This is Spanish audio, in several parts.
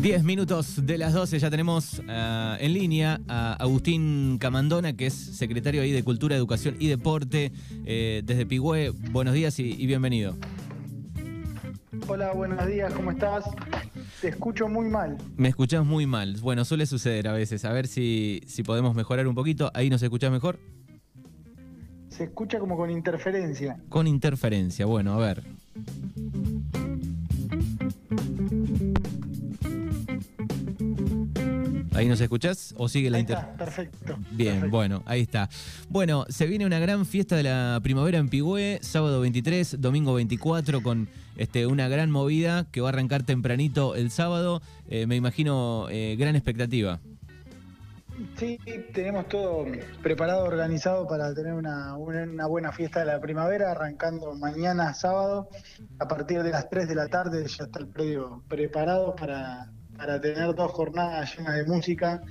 10 minutos de las 12 ya tenemos uh, en línea a Agustín Camandona, que es secretario ahí de Cultura, Educación y Deporte eh, desde Pigüé. Buenos días y, y, bienvenido. Hola, buenos días, ¿cómo estás? Te escucho muy mal. Me escuchás muy mal. Bueno, suele suceder a veces. A ver si, si podemos mejorar un poquito. ¿Ahí nos escuchás mejor? Se escucha como con interferencia. Con interferencia, bueno, a ver. ¿Ahí nos escuchás o sigue la Ahí inter... está, perfecto. Bien, perfecto. bueno, ahí está. Bueno, se viene una gran fiesta de la primavera en Pigüé, sábado 23, domingo 24, con este, una gran movida que va a arrancar tempranito el sábado. Eh, me imagino eh, gran expectativa. Sí, tenemos todo preparado, organizado para tener una, una, una, buena fiesta de la primavera, arrancando mañana sábado. A partir de las 3 de la tarde ya está el predio preparado para, para tener dos jornadas llenas de música,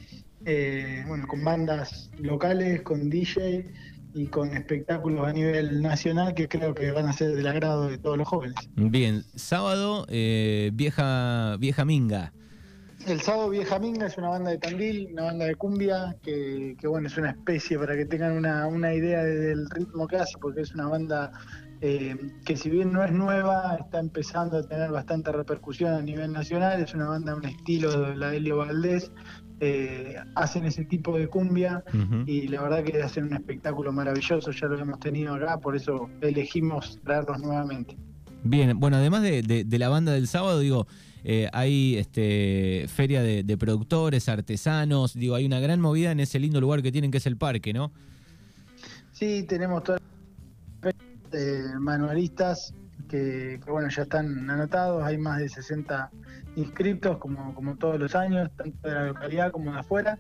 eh, bueno, con bandas locales, con DJ y con espectáculos a nivel nacional que creo que van a ser del agrado de todos los jóvenes. Bien, sábado, eh, vieja, vieja Minga. El sábado Vieja Minga es una banda de Tandil, una banda de cumbia, que, que bueno, es una especie para que tengan una, una idea del ritmo que hace, porque es una banda eh, que si bien no es nueva, está empezando a tener bastante repercusión a nivel nacional, es una banda, un estilo de la de Elio Valdés, eh, hacen ese tipo de cumbia uh -huh. y la verdad que hacen un espectáculo maravilloso, ya lo hemos tenido acá, por eso elegimos traerlos nuevamente. Bien, bueno, además de, de, de la banda del sábado, digo, eh, hay este, feria de, de, productores, artesanos, digo, hay una gran movida en ese lindo lugar que tienen que es el parque, ¿no? Sí, tenemos todas eh, manualistas que, bueno, ya están anotados, hay más de 60 inscriptos como, como todos los años, tanto de la localidad como de afuera,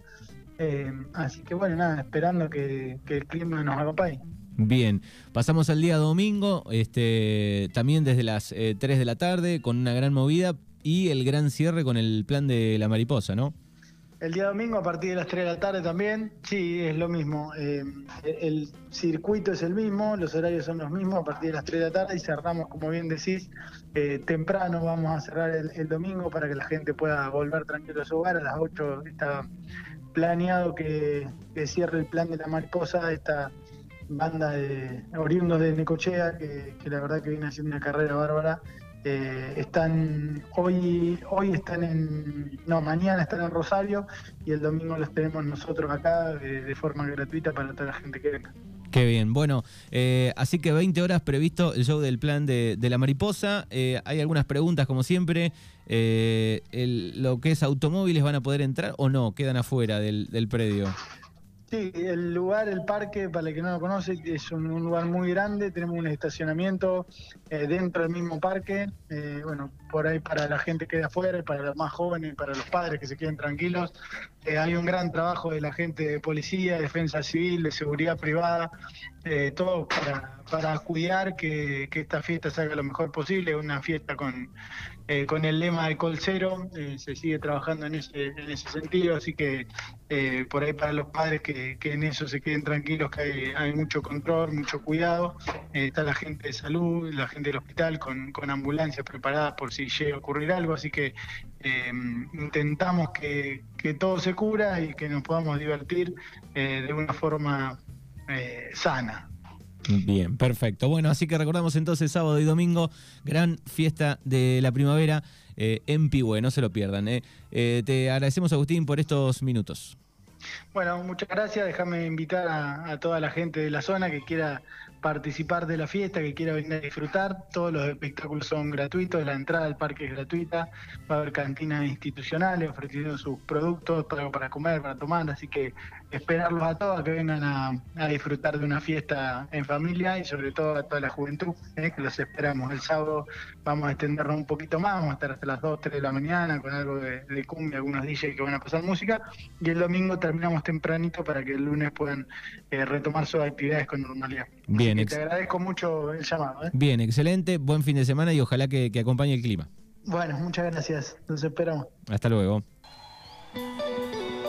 eh, así que bueno, nada, esperando que, que el clima nos acompañe. Bien, pasamos al día domingo, este, también desde las eh, 3 de la tarde, con una gran movida y el gran cierre con el plan de la mariposa, ¿no? El día domingo a partir de las 3 de la tarde también, sí, es lo mismo. Eh, el circuito es el mismo, los horarios son los mismos a partir de las 3 de la tarde y cerramos, como bien decís, eh, temprano vamos a cerrar el, domingo para que la gente pueda volver tranquilo a su hogar. A las 8 está planeado que, que cierre el plan de la mariposa, esta banda de oriundos de Necochea, que, que la verdad que viene haciendo una carrera bárbara eh, están hoy hoy están en no mañana están en Rosario y el domingo los tenemos nosotros acá de, forma gratuita para toda la gente que venga Qué bien, bueno, eh, así que 20 horas previsto el show del plan de, de la mariposa. Eh, hay algunas preguntas, como siempre. Eh, el, ¿Lo que es automóviles van a poder entrar o no? ¿Quedan afuera del, del predio? Sí, el lugar, el parque, para el que no lo conoce, es un, lugar muy grande, tenemos un estacionamiento eh, dentro del mismo parque, eh, bueno, por ahí para la gente que de afuera, para los más jóvenes, para los padres que se queden tranquilos, eh, hay un gran trabajo de la gente de policía, defensa civil, de seguridad privada, todo para, para cuidar que, que, esta fiesta salga lo mejor posible, una fiesta con, con el lema de Col Cero, se sigue trabajando en ese, en ese sentido, así que por ahí para los padres que, que, en eso se queden tranquilos, que hay, mucho control, mucho cuidado, está la gente de salud, la gente del hospital con, con ambulancias preparadas por si llega a ocurrir algo, así que eh, intentamos que, que, todo se cura y que nos podamos divertir eh, de una forma eh, sana. Bien, perfecto. Bueno, así que recordamos entonces sábado y domingo, gran fiesta de la primavera eh, en Pihue, no se lo pierdan. Eh. Eh, te agradecemos, Agustín, por estos minutos. Bueno, muchas gracias. Déjame invitar a, a, toda la gente de la zona que quiera participar de la fiesta, que quiera venir a disfrutar. Todos los espectáculos son gratuitos, la entrada al parque es gratuita. Va a haber cantinas institucionales ofreciendo sus productos para, para comer, para tomar. Así que esperarlos a todos que vengan a, a, disfrutar de una fiesta en familia y sobre todo a toda la juventud, ¿eh? que los esperamos. El sábado vamos a extendernos un poquito más, vamos a estar hasta las 2, 3 de la mañana con algo de, de cumbia, algunos DJs que van a pasar música. Y el domingo terminamos tempranito para que el lunes puedan eh, retomar sus actividades con normalidad. Bien, te agradezco mucho el llamado. ¿eh? Bien, excelente, buen fin de semana y ojalá que, que acompañe el clima. Bueno, muchas gracias. Nos esperamos. Hasta luego.